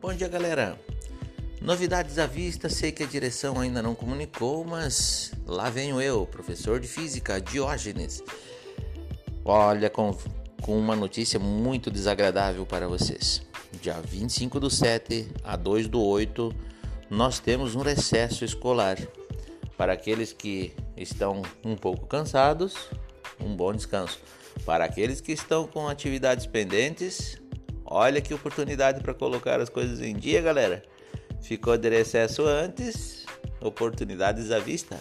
Bom dia, galera. Novidades à vista, sei que a direção ainda não comunicou, mas lá venho eu, professor de física, Diógenes. Olha, com, com uma notícia muito desagradável para vocês. Dia 25 do 7 a 2 do 8, nós temos um recesso escolar. Para aqueles que estão um pouco cansados, um bom descanso. Para aqueles que estão com atividades pendentes, olha que oportunidade para colocar as coisas em dia, galera. Ficou de recesso antes, oportunidades à vista.